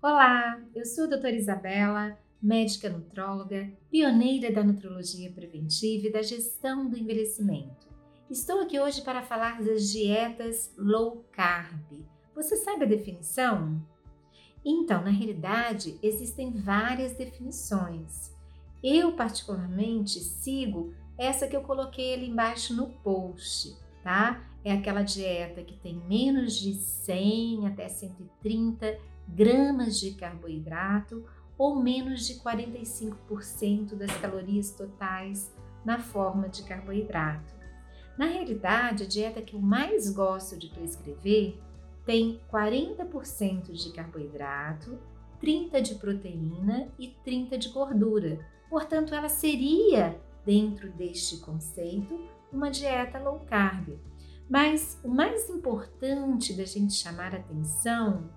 Olá, eu sou a doutora Isabela, médica nutróloga, pioneira da nutrologia preventiva e da gestão do envelhecimento. Estou aqui hoje para falar das dietas low carb. Você sabe a definição? Então, na realidade, existem várias definições. Eu, particularmente, sigo essa que eu coloquei ali embaixo no post, tá? É aquela dieta que tem menos de 100 até 130 gramas de carboidrato ou menos de 45% das calorias totais na forma de carboidrato. Na realidade, a dieta que eu mais gosto de prescrever tem 40% de carboidrato, 30% de proteína e 30% de gordura. Portanto, ela seria, dentro deste conceito, uma dieta low carb. Mas o mais importante da gente chamar atenção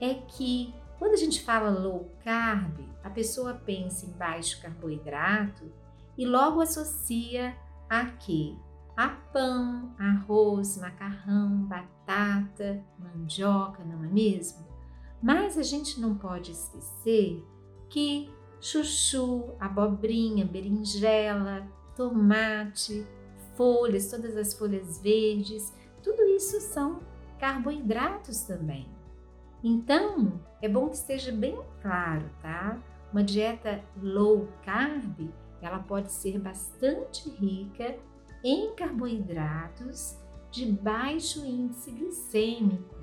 é que quando a gente fala low carb, a pessoa pensa em baixo carboidrato e logo associa a quê? A pão, arroz, macarrão, batata, mandioca, não é mesmo? Mas a gente não pode esquecer que chuchu, abobrinha, berinjela, tomate, folhas, todas as folhas verdes, tudo isso são carboidratos também. Então, é bom que esteja bem claro, tá? Uma dieta low carb, ela pode ser bastante rica em carboidratos de baixo índice glicêmico,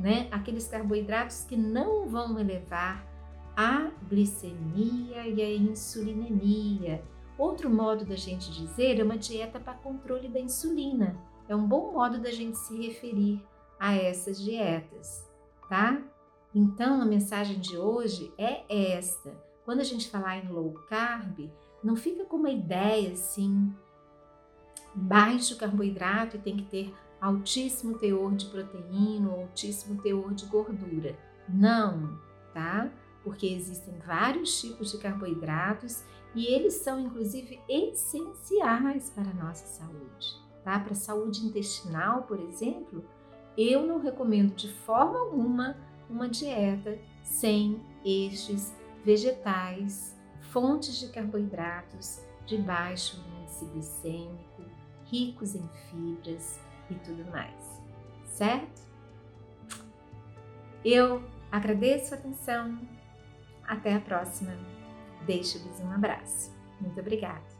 né? Aqueles carboidratos que não vão elevar a glicemia e a insulinemia. Outro modo da gente dizer é uma dieta para controle da insulina. É um bom modo da gente se referir a essas dietas tá? Então, a mensagem de hoje é esta. Quando a gente falar em low carb, não fica com uma ideia assim, baixo carboidrato e tem que ter altíssimo teor de proteína altíssimo teor de gordura. Não, tá? Porque existem vários tipos de carboidratos e eles são inclusive essenciais para a nossa saúde, tá? Para a saúde intestinal, por exemplo, eu não recomendo de forma alguma uma dieta sem estes vegetais, fontes de carboidratos de baixo índice glicêmico, ricos em fibras e tudo mais, certo? Eu agradeço a atenção. Até a próxima. Deixo-lhes um abraço. Muito obrigada.